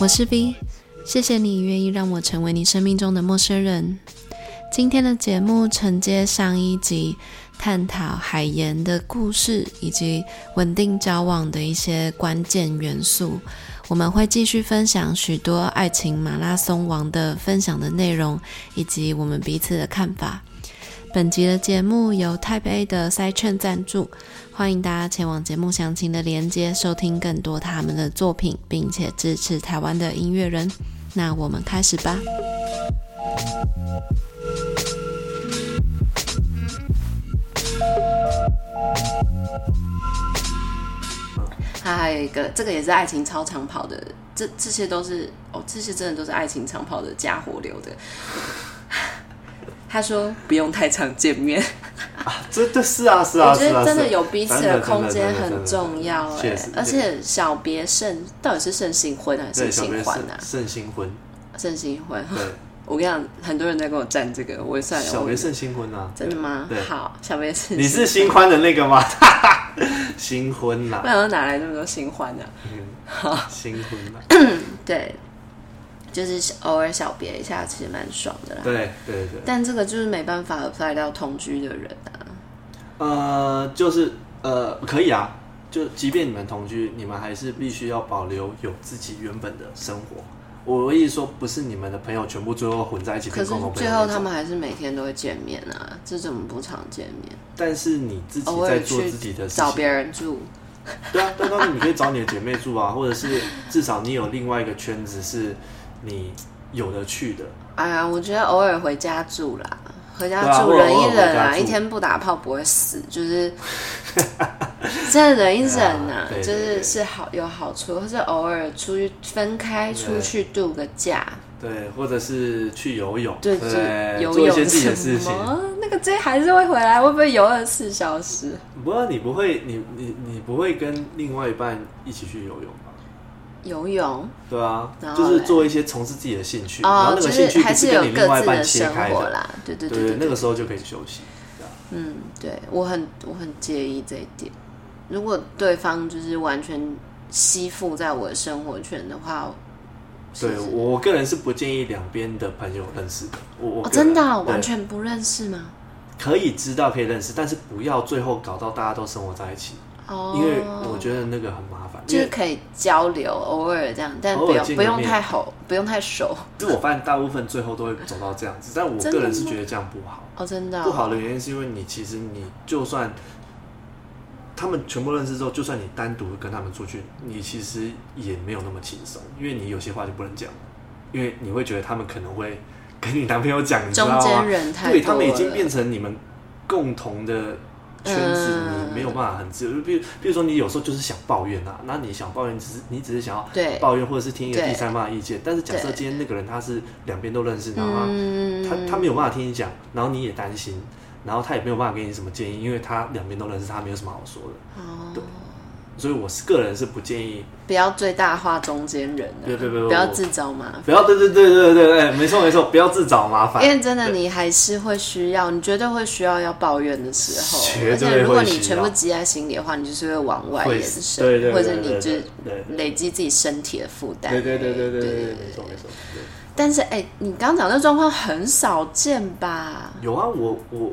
我是 V，谢谢你愿意让我成为你生命中的陌生人。今天的节目承接上一集，探讨海盐的故事以及稳定交往的一些关键元素。我们会继续分享许多爱情马拉松王的分享的内容，以及我们彼此的看法。本集的节目由 Type A 的塞券赞助，欢迎大家前往节目详情的连接收听更多他们的作品，并且支持台湾的音乐人。那我们开始吧。他还有一个，这个也是爱情超长跑的，这这些都是哦，这些真的都是爱情长跑的家伙留的。他说不用太常见面啊，这这是啊是啊，我觉得真的有彼此的空间很重要哎，而且小别胜到底是胜新婚还是新欢啊？胜新婚，胜新婚。对，我跟你讲，很多人在跟我站这个，我也算了。小别胜新婚啊？真的吗？好，小别胜。你是新欢的那个吗？新婚呐？不然哪来那么多新欢呢？好，新婚呐。对。就是偶尔小别一下，其实蛮爽的啦。对对对。但这个就是没办法 apply 到同居的人啊。呃，就是呃，可以啊。就即便你们同居，你们还是必须要保留有自己原本的生活。我的意思说，不是你们的朋友全部最后混在一起。可是最后他们还是每天都会见面啊，这怎么不常见面？但是你自己在做自己的事情，找别人住。对啊，但当然你可以找你的姐妹住啊，或者是至少你有另外一个圈子是。你有的去的，哎呀，我觉得偶尔回家住啦，回家住忍一忍啊，一天不打炮不会死，就是 真的忍一忍啊，就是是好有好处，或者偶尔出去分开出去度个假，对，或者是去游泳，对对，游泳什么？那个 J 还是会回来，会不会游二十四小时？不过你不会，你你你不会跟另外一半一起去游泳吧？游泳，对啊，就是做一些从事自己的兴趣，然后那个兴趣还是跟你另外一半切开的啦。对对对，那个时候就可以休息。嗯，对，我很我很介意这一点。如果对方就是完全吸附在我的生活圈的话，对我个人是不建议两边的朋友认识的。我我真的完全不认识吗？可以知道可以认识，但是不要最后搞到大家都生活在一起。哦，因为我觉得那个很就是可以交流，偶尔这样，但不用不用太好，不用太熟。就我发现大部分最后都会走到这样子，但我个人是觉得这样不好。哦，真的。不好的原因是因为你其实你就算他们全部认识之后，就算你单独跟他们出去，你其实也没有那么轻松，因为你有些话就不能讲，因为你会觉得他们可能会跟你男朋友讲，你知道吗？中人太。对，他们已经变成你们共同的。圈子你没有办法很自由，就比如比如说你有时候就是想抱怨啊，那你想抱怨，只是你只是想要抱怨，或者是听一个第三方的意见。但是假设今天那个人他是两边都认识，然后他他他没有办法听你讲，然后你也担心，然后他也没有办法给你什么建议，因为他两边都认识，他没有什么好说的。哦，对。所以，我是个人是不建议，不要最大化中间人的，对对对，不要自找麻烦，不要对对对对对对，没错没错，不要自找麻烦，因为真的你还是会需要，你绝对会需要要抱怨的时候，而且如果你全部积在心里的话，你就是会往外延伸，或者你就累积自己身体的负担，对对对对对对，没错没错。但是哎，你刚刚讲的状况很少见吧？有啊，我我。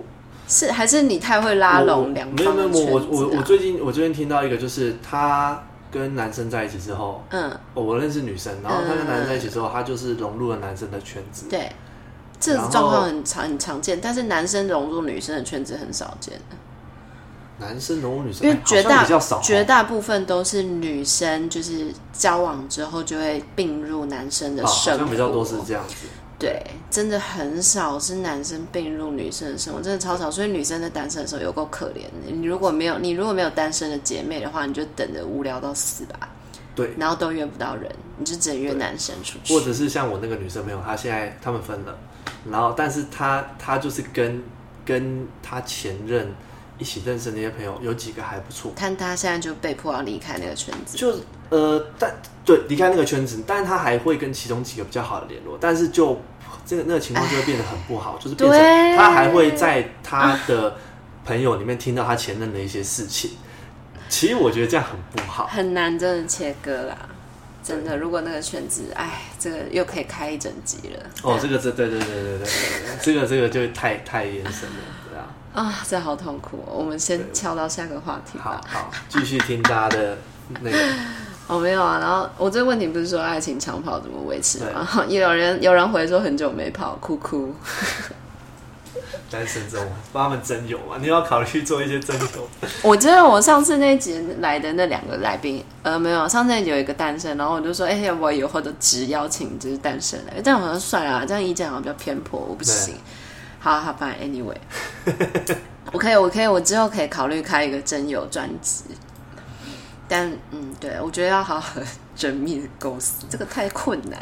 是还是你太会拉拢两方？没有没有，我我我最近我最近听到一个，就是他跟男生在一起之后，嗯，我认识女生，然后他跟男生在一起之后，他就是融入了男生的圈子。对，这个状况很常很常见，但是男生融入女生的圈子很少见。男生融入女生，因为绝大绝大部分都是女生，就是交往之后就会并入男生的生活，比较多是这样子。对，真的很少是男生并入女生的生活，真的超少。所以女生在单身的时候有够可怜的。你如果没有你如果没有单身的姐妹的话，你就等着无聊到死吧。对，然后都约不到人，你就只能约男生出去。或者是像我那个女生朋友，她现在他们分了，然后但是她她就是跟跟她前任一起认识的那些朋友有几个还不错，但她现在就被迫要离开那个圈子，就呃，但对离开那个圈子，但是她还会跟其中几个比较好的联络，但是就。这个那个情况就会变得很不好，就是变成他还会在他的朋友里面听到他前任的一些事情，其实我觉得这样很不好，很难真的切割啦。真的，如果那个圈子，哎，这个又可以开一整集了。哦，这个这对对对对对对，这个这个就太太延伸了，对啊。啊，这好痛苦哦。我们先敲到下个话题吧。好，好，继续听大家的那个。哦，没有啊。然后我这个问题不是说爱情长跑怎么维持吗？也 有人有人回说很久没跑，哭哭。单身中帮他们征友嘛？你要考虑做一些征友。我觉得我上次那集来的那两个来宾，呃，没有，上次有一个单身，然后我就说，哎、欸，要不我以后都只邀请就是单身来，这样好像算了，这样意见好像比较偏颇，我不行。好好，反正 anyway，我可以，我可以，我之后可以考虑开一个征友专辑。但嗯，对，我觉得要好好缜密的构思，这个太困难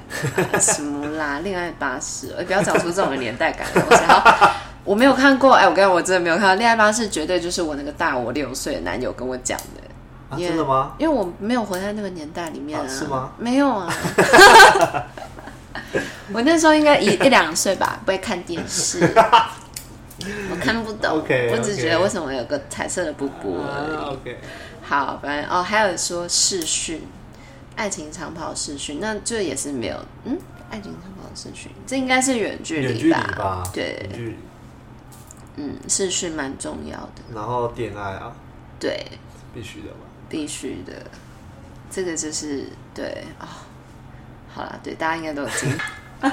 了。什么啦，恋爱巴士，不要找出这种年代感的东西。好，我没有看过，哎，我跟你讲，我真的没有看过恋爱巴士，绝对就是我那个大我六岁的男友跟我讲的。啊，真的吗？因为我没有活在那个年代里面啊。是吗？没有啊。我那时候应该一一两岁吧，不会看电视，我看不懂。我只觉得为什么有个彩色的布布而已。好，反正哦，还有说视讯，爱情长跑视讯，那这也是没有，嗯，爱情长跑视讯，这应该是远距离吧？吧对，嗯，视讯蛮重要的。然后恋爱啊，对，必须的吧？必须的，这个就是对哦。好了，对，大家应该都有经历。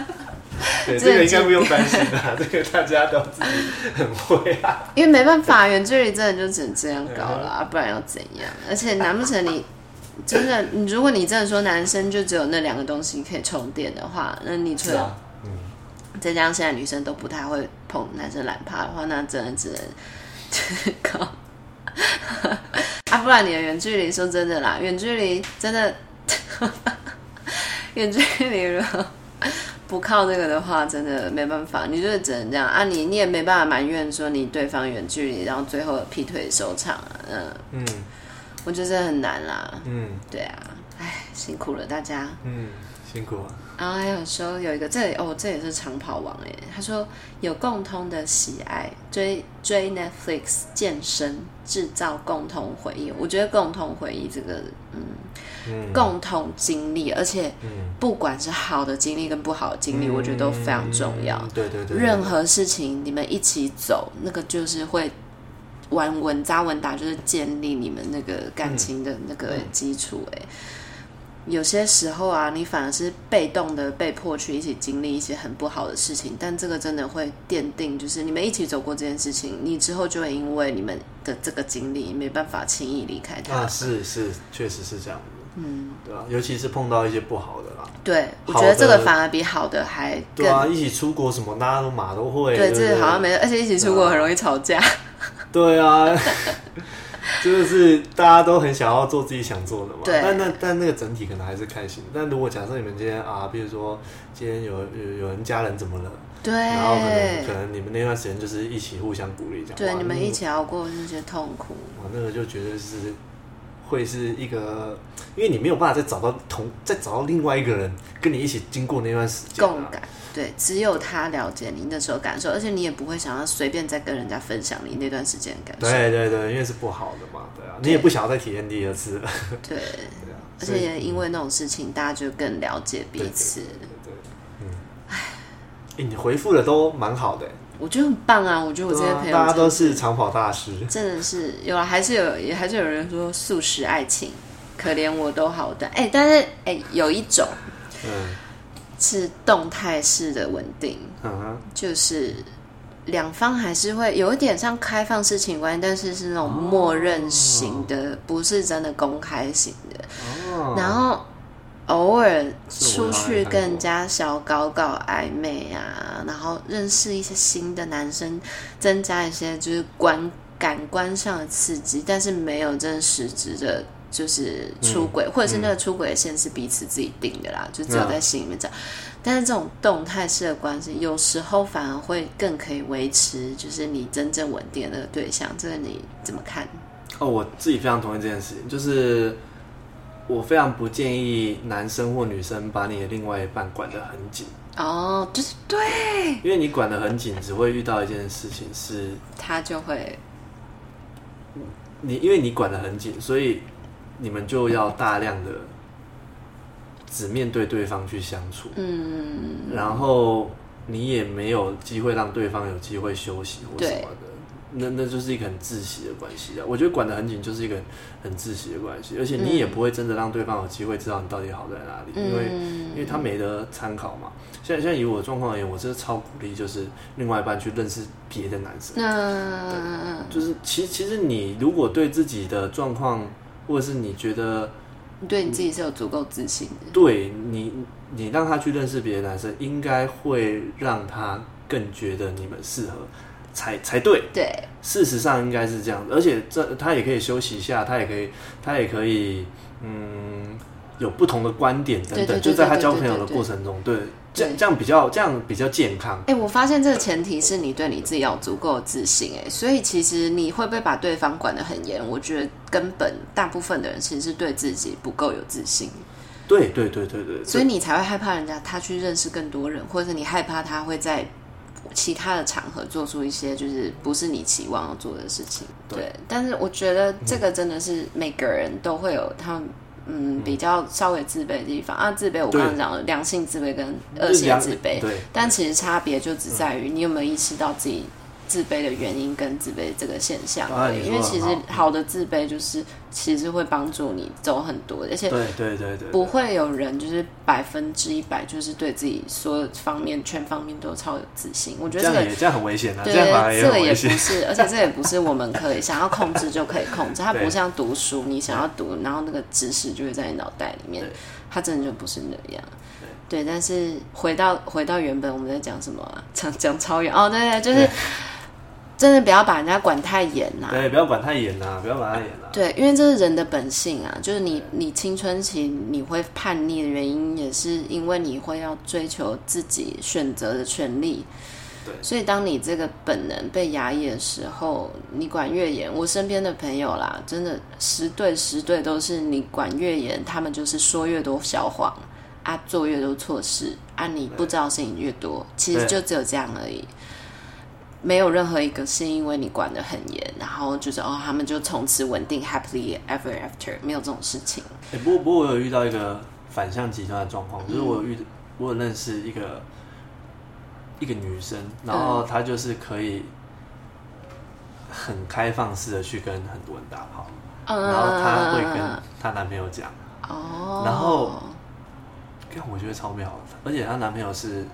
对，这个应该不用担心的，这个大家都自己很会啊。因为没办法，远距离真的就只能这样搞了啊，不然要怎样？而且难不成你真的，如果你真的说男生就只有那两个东西可以充电的话，那你除了嗯，再加上现在女生都不太会碰男生懒趴的话，那真的只能 搞啊，不然你的远距离，说真的啦，远距离真的 远距离了。不靠这个的话，真的没办法，你就是只能这样啊！你你也没办法埋怨说你对方远距离，然后最后劈腿收场啊，嗯嗯，我觉得很难啦，嗯，对啊，唉，辛苦了大家，嗯，辛苦了。然后还有说有一个这里哦，这也是长跑王哎，他说有共通的喜爱，追追 Netflix、健身、制造共同回忆。我觉得共同回忆这个，嗯。嗯、共同经历，而且不管是好的经历跟不好的经历，嗯、我觉得都非常重要。对对对，对，任何事情你们一起走，那个就是会玩稳扎稳打，就是建立你们那个感情的那个基础。哎、嗯，有些时候啊，你反而是被动的被迫去一起经历一些很不好的事情，但这个真的会奠定，就是你们一起走过这件事情，你之后就会因为你们的这个经历没办法轻易离开他。啊，是是，确实是这样。嗯，对啊，尤其是碰到一些不好的啦。对，我觉得这个反而比好的还更。对啊，一起出国什么，大家都马都会。对，这个好像没，而且一起出国很容易吵架。对啊，就是大家都很想要做自己想做的嘛。对。但那但那个整体可能还是开心。但如果假设你们今天啊，比如说今天有有有人家人怎么了？对。然后可能可能你们那段时间就是一起互相鼓励，这样。对，你们一起熬过那些痛苦。我那个就觉得是。会是一个，因为你没有办法再找到同，再找到另外一个人跟你一起经过那段时间，共感。对，只有他了解你那时候感受，而且你也不会想要随便再跟人家分享你那段时间的感受。对对对，因为是不好的嘛，对啊，对你也不想要再体验第二次。对，对啊，而且也因为那种事情，大家就更了解彼此。对，对，对，对，嗯，唉，你回复的都蛮好的。我觉得很棒啊！我觉得我这些朋友、啊、大家都是长跑大师，真的是有啊，还是有，也还是有人说素食爱情，可怜我都好短。哎、欸，但是哎、欸，有一种，嗯，是动态式的稳定，就是两方还是会有一点像开放式情关系，但是是那种默认型的，哦、不是真的公开型的，哦，然后。偶尔出去跟人家小搞搞暧昧啊，然后认识一些新的男生，增加一些就是观感官上的刺激，但是没有真实质的，就是出轨，嗯、或者是那个出轨的线是彼此自己定的啦，嗯、就只有在心里面讲。嗯、但是这种动态式的关系，有时候反而会更可以维持，就是你真正稳定的那个对象。这个你怎么看？哦，我自己非常同意这件事情，就是。我非常不建议男生或女生把你的另外一半管得很紧哦，就是对，因为你管得很紧，只会遇到一件事情是，他就会你因为你管得很紧，所以你们就要大量的只面对对方去相处，嗯，然后你也没有机会让对方有机会休息或什么的。那那就是一个很窒息的关系啊！我觉得管得很紧，就是一个很窒息的关系，而且你也不会真的让对方有机会知道你到底好在哪里，嗯、因为因为他没得参考嘛。现在现在以我的状况而言，我真的超鼓励，就是另外一半去认识别的男生。嗯，就是其实其实你如果对自己的状况，或者是你觉得你对你自己是有足够自信的，对你你让他去认识别的男生，应该会让他更觉得你们适合。才才对，对，事实上应该是这样，而且这他也可以休息一下，他也可以，他也可以，嗯，有不同的观点等等，就在他交朋友的过程中，对，这样这样比较这样比较健康。哎、欸，我发现这个前提是你对你自己要有足够的自信，哎，所以其实你会不会把对方管得很严？我觉得根本大部分的人其实是对自己不够有自信。对对对对对，所以你才会害怕人家他去认识更多人，或者是你害怕他会在。其他的场合做出一些就是不是你期望要做的事情，对。对，但是我觉得这个真的是每个人都会有他们嗯比较稍微自卑的地方啊。自卑我刚刚讲了良性自卑跟恶性自卑，对。但其实差别就只在于你有没有意识到自己。自卑的原因跟自卑这个现象，因为其实好的自卑就是其实会帮助你走很多，而且对对对对，不会有人就是百分之一百就是对自己所有方面全方面都超有自信。我觉得这个这样很危险啊，对，这个也不是，而且这也不是我们可以想要控制就可以控制。它不像读书，你想要读，然后那个知识就会在你脑袋里面，它真的就不是那样。对，但是回到回到原本我们在讲什么啊？讲讲超远哦，对对，就是。真的不要把人家管太严呐！对，不要管太严呐，不要管太严呐。对，因为这是人的本性啊，就是你你青春期你会叛逆的原因，也是因为你会要追求自己选择的权利。对，所以当你这个本能被压抑的时候，你管越严，我身边的朋友啦，真的十对十对都是你管越严，他们就是说越多小谎啊，做越多错事啊，你不知道事情越多，其实就只有这样而已。没有任何一个是因为你管得很严，然后就是哦，他们就从此稳定 happily ever after，没有这种事情。欸、不过不过我有遇到一个反向极端的状况，就是我有遇我有认识一个一个女生，然后她就是可以很开放式的去跟很多人打炮，嗯、然后她会跟她男朋友讲，哦，然后看我觉得超妙，而且她男朋友是。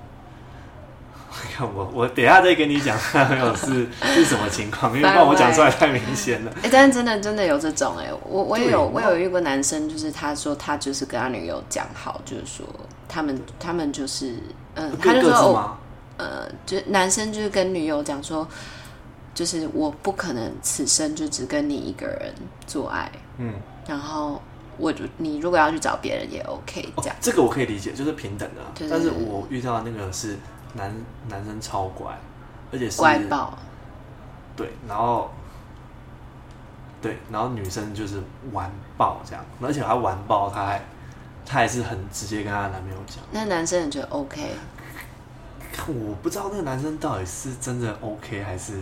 看 我，我等一下再跟你讲，男朋友是是什么情况，因为怕我讲出来太明显了。哎、欸，但是真的真的有这种哎、欸，我我也有我有遇过男生，就是他说他就是跟他女友讲好，就是说他们他们就是嗯、呃，他就说哦，呃，就男生就是跟女友讲说，就是我不可能此生就只跟你一个人做爱，嗯，然后我就你如果要去找别人也 OK，这样、哦、这个我可以理解，就是平等的，对对对，但是我遇到的那个是。男男生超乖，而且是乖爆，对，然后对，然后女生就是完爆这样，而且还完爆，她还她还是很直接跟她男朋友讲。那男生也觉得 OK？我不知道那个男生到底是真的 OK 还是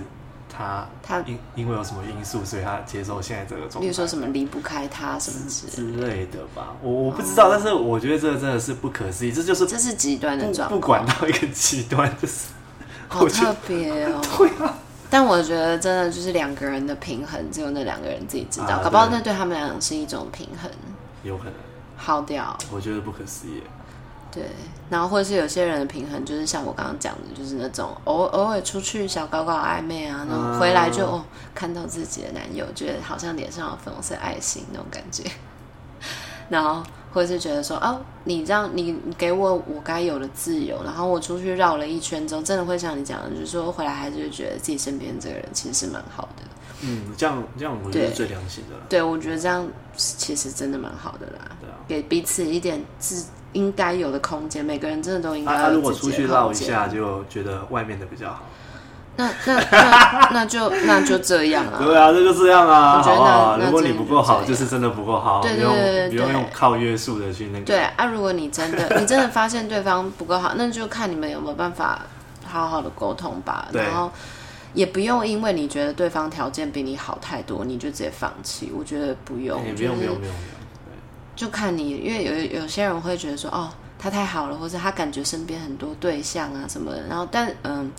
他他因因为有什么因素，所以他接受现在这个状态。比如说什么离不开他什么之之类的吧，我我不知道，但是我觉得这个真的是不可思议，这就是这是极端的状况，不管到一个极端就是好特别哦。对啊，但我觉得真的就是两个人的平衡，只有那两个人自己知道，啊、搞不好那对他们来讲是一种平衡，有可能耗掉。我觉得不可思议。对，然后或者是有些人的平衡，就是像我刚刚讲的，就是那种偶偶尔出去小搞搞暧昧啊，然后回来就、哦、看到自己的男友，觉得好像脸上有粉红色爱心那种感觉，然后或者是觉得说哦，你让你给我我该有的自由，然后我出去绕了一圈之后，真的会像你讲的，就是说回来还是觉得自己身边这个人其实是蛮好的。嗯，这样这样我觉得是最良心的。对，我觉得这样其实真的蛮好的啦。对啊，给彼此一点自。应该有的空间，每个人真的都应该如果出去绕一下，就觉得外面的比较好。那那那那就那就这样啊。对啊，这就这样啊。我觉得如果你不够好，就是真的不够好。对对不用用靠约束的去那个。对啊，如果你真的 你真的发现对方不够好，那就看你们有没有办法好好的沟通吧。然后也不用因为你觉得对方条件比你好太多，你就直接放弃。我觉得不用，欸、不用，不用，不用，就看你，因为有有些人会觉得说，哦，他太好了，或者他感觉身边很多对象啊什么的。然后，但嗯，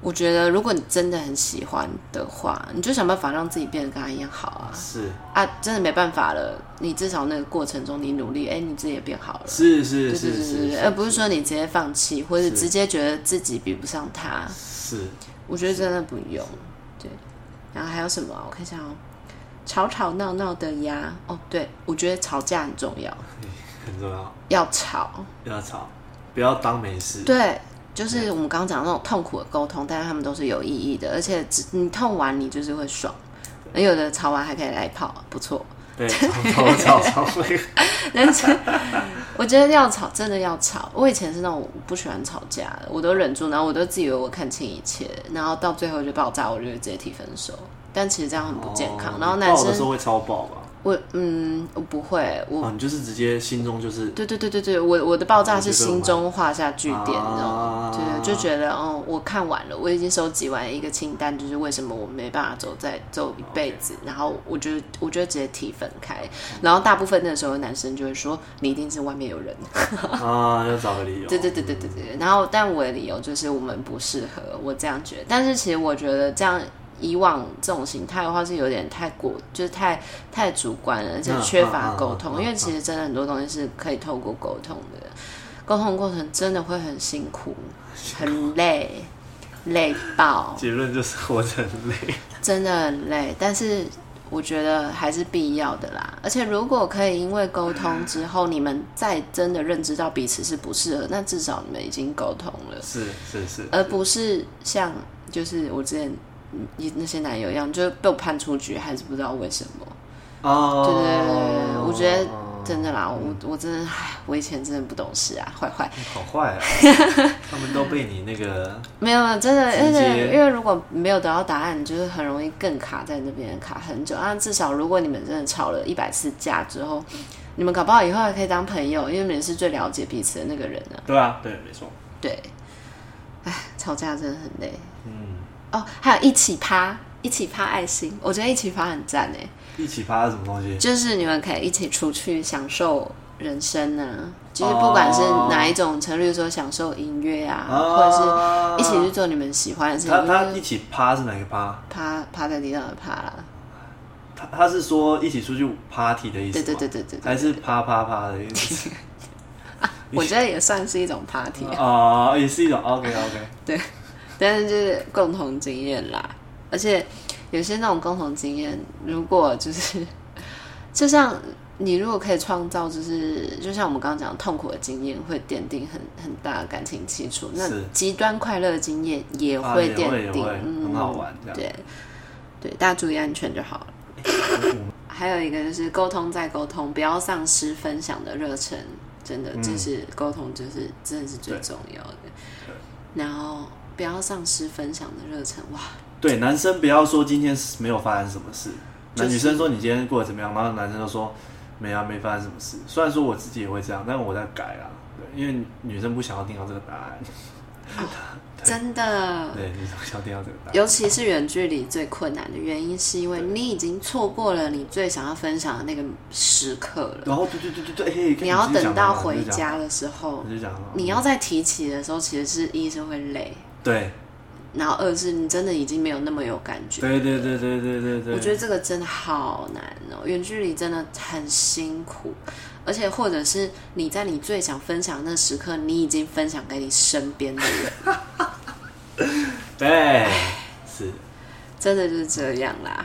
我觉得如果你真的很喜欢的话，你就想办法让自己变得跟他一样好啊。是啊，真的没办法了，你至少那个过程中你努力，哎，你自己也变好了。是是是是是是，而不是说你直接放弃，或者直接觉得自己比不上他。是。我觉得真的不用，对。然后还有什么？我看一下哦，吵吵闹闹的呀。哦，对，我觉得吵架很重要，很重要。要吵，要吵，不要当没事。对，就是我们刚刚讲的那种痛苦的沟通，但是他们都是有意义的，而且你痛完你就是会爽，有的吵完还可以来一炮，不错。对，吵吵吵吵。但是我觉得要吵，真的要吵。我以前是那种不喜欢吵架的，我都忍住，然后我都自以为我看清一切，然后到最后就爆炸，我就直接提分手。但其实这样很不健康。哦、然后男生爆的时候会超爆吧？我嗯，我不会，我、就是直接心中就是对对对对对，我我的爆炸是心中画下句点，你知道吗？对，就觉得哦，我看完了，我已经收集完一个清单，就是为什么我没办法走再走一辈子，然后我就我就直接提分开，然后大部分那时候男生就会说你一定是外面有人啊，要找个理由。对对对对对对，然后但我的理由就是我们不适合，我这样觉得，但是其实我觉得这样。以往这种形态的话是有点太过，就是太太主观了，而且缺乏沟通。因为其实真的很多东西是可以透过沟通的，沟通过程真的会很辛苦，很累，累爆。结论就是活着很累，真的很累。但是我觉得还是必要的啦。而且如果可以因为沟通之后，你们再真的认知到彼此是不适合，那至少你们已经沟通了，是是是，是，而不是像就是我之前。你那些男友一样，就是被我判出局，还是不知道为什么。哦，对对我觉得真的啦，我我真的，唉，我以前真的不懂事啊，坏坏，好坏啊！他们都被你那个 没有，真的，因为因为如果没有得到答案，就是很容易更卡在那边，卡很久啊。至少如果你们真的吵了一百次架之后，你们搞不好以后还可以当朋友，因为你们是最了解彼此的那个人呢。对啊，对，没错，对。唉，吵架真的很累。嗯。哦，还有一起趴，一起趴爱心，我觉得一起趴很赞哎。一起趴是什么东西？就是你们可以一起出去享受人生呢、啊，就是不管是哪一种程度，说享受音乐啊，哦、或者是一起去做你们喜欢的事情。他他一起趴是哪个趴？趴趴在地上的趴啦。他他是说一起出去 party 的意思？对对对对对，对，还是啪啪啪的意思？我觉得也算是一种 party 啊，哦、也是一种 OK OK 对。但是就是共同经验啦，而且有些那种共同经验，如果就是 就像你如果可以创造，就是就像我们刚刚讲痛苦的经验，会奠定很很大的感情基础。那极端快乐的经验也会奠定，啊嗯、很好玩。对对，大家注意安全就好了。还有一个就是沟通再沟通，不要丧失分享的热忱。真的，就是沟通，就是真的是最重要的。然后。不要丧失分享的热忱哇！对，男生不要说今天没有发生什么事，那、就是、女生说你今天过得怎么样，然后男生就说没啊，没发生什么事。虽然说我自己也会这样，但我在改啊，对，因为女生不想要听到这个答案。哦、真的，对，女生不想要听到这个答案。尤其是远距离最困难的原因，是因为你已经错过了你最想要分享的那个时刻了。然后，对对对对对，你要等到回家的时候，你要再提起的时候，其实是一是会累。对，然后二是你真的已经没有那么有感觉。对对对对对对对。我觉得这个真的好难哦，远距离真的很辛苦，而且或者是你在你最想分享的那时刻，你已经分享给你身边的人。对，是，真的就是这样啦。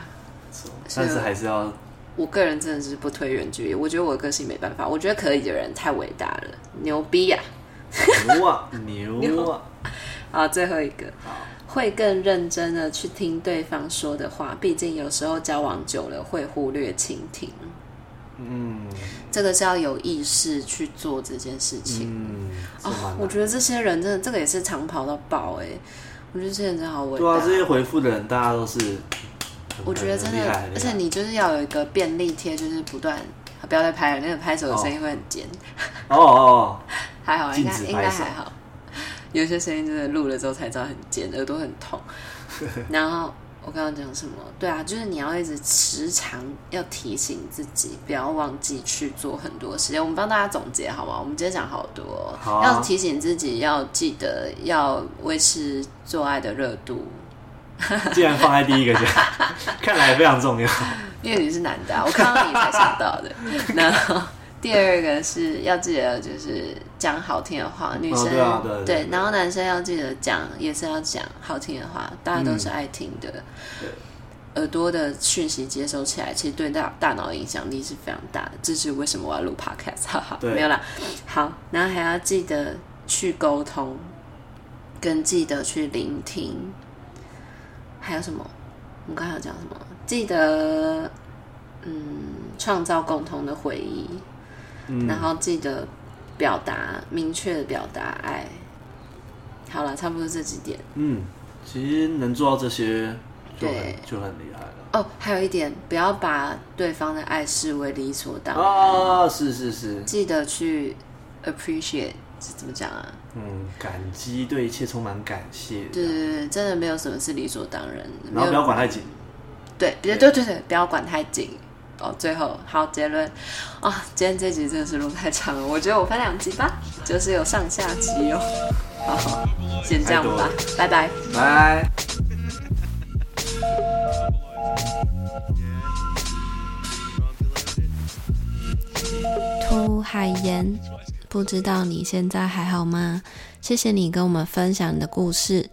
但是还是要，我个人真的是不推远距离，我觉得我的个性没办法，我觉得可以的人太伟大了，牛逼呀！牛啊，牛啊！好，最后一个会更认真的去听对方说的话，毕竟有时候交往久了会忽略倾听。嗯，这个是要有意识去做这件事情。嗯，哦，我觉得这些人真的，这个也是长跑到爆哎！我觉得这些人真的好伟大。对啊，这些回复的人，大家都是，我觉得真的，而且你就是要有一个便利贴，就是不断不要再拍了，那个拍手的声音会很尖。哦哦，还好，应该应该还好。有些声音真的录了之后才知道很尖，耳朵很痛。然后我刚刚讲什么？对啊，就是你要一直时常要提醒自己，不要忘记去做很多事情。我们帮大家总结好吗？我们今天讲好多，好啊、要提醒自己，要记得要维持做爱的热度。既然放在第一个就，看来非常重要。因为你是男的、啊，我看到你才想到的。然后第二个是要记得，就是讲好听的话，女生、哦对，然后男生要记得讲，也是要讲好听的话，大家都是爱听的。嗯、耳朵的讯息接收起来，其实对大大脑影响力是非常大的。这是为什么我要录 podcast？哈哈，没有啦。好，然后还要记得去沟通，跟记得去聆听。还有什么？我们刚才要讲什么？记得，嗯，创造共同的回忆，嗯、然后记得表达，明确的表达爱。好了，差不多这几点。嗯，其实能做到这些就很，对，就很厉害了。哦，还有一点，不要把对方的爱视为理所当然。哦，是是是。记得去 appreciate。是怎么讲啊？嗯，感激，对一切充满感谢。对对对，真的没有什么是理所当然的。然后不要管太紧。对，对对对对，不要管太紧。哦，最后好结论啊、哦！今天这集真的是录太长了，我觉得我分两集吧，就是有上下集哦。好，先这样吧，拜拜，拜。涂海盐。不知道你现在还好吗？谢谢你跟我们分享你的故事。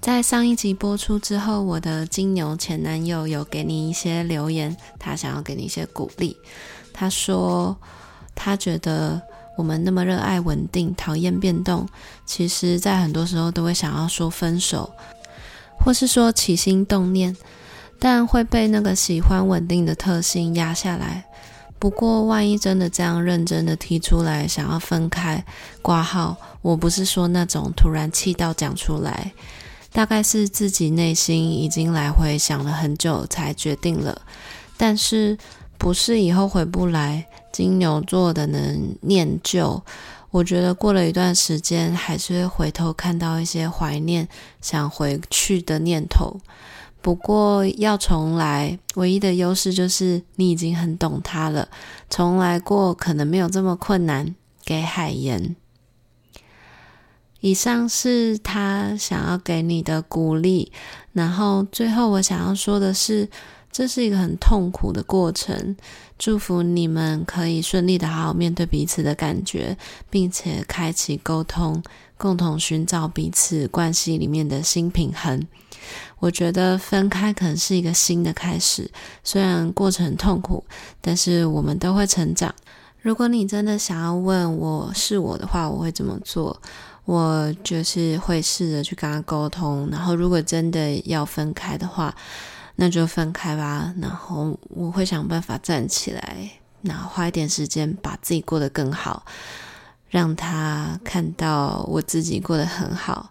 在上一集播出之后，我的金牛前男友有给你一些留言，他想要给你一些鼓励。他说，他觉得我们那么热爱稳定，讨厌变动，其实在很多时候都会想要说分手，或是说起心动念，但会被那个喜欢稳定的特性压下来。不过，万一真的这样认真的提出来，想要分开挂号，我不是说那种突然气到讲出来，大概是自己内心已经来回想了很久才决定了。但是不是以后回不来？金牛座的能念旧，我觉得过了一段时间，还是会回头看到一些怀念、想回去的念头。不过要重来，唯一的优势就是你已经很懂他了。重来过可能没有这么困难。给海盐。以上是他想要给你的鼓励。然后最后我想要说的是，这是一个很痛苦的过程。祝福你们可以顺利的好好面对彼此的感觉，并且开启沟通，共同寻找彼此关系里面的新平衡。我觉得分开可能是一个新的开始，虽然过程痛苦，但是我们都会成长。如果你真的想要问我是我的话，我会怎么做？我就是会试着去跟他沟通，然后如果真的要分开的话，那就分开吧。然后我会想办法站起来，然后花一点时间把自己过得更好，让他看到我自己过得很好。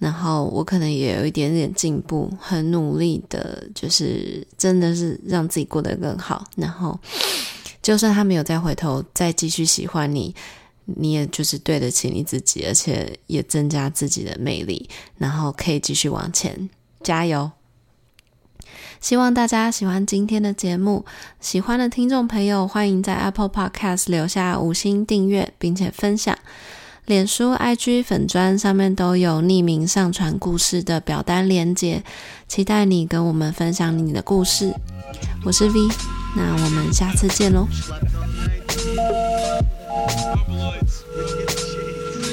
然后我可能也有一点点进步，很努力的，就是真的是让自己过得更好。然后，就算他没有再回头，再继续喜欢你，你也就是对得起你自己，而且也增加自己的魅力，然后可以继续往前，加油！希望大家喜欢今天的节目，喜欢的听众朋友欢迎在 Apple Podcast 留下五星订阅，并且分享。脸书、IG 粉砖上面都有匿名上传故事的表单连接，期待你跟我们分享你的故事。我是 V，那我们下次见喽。Marbleoids. Rich kids shades.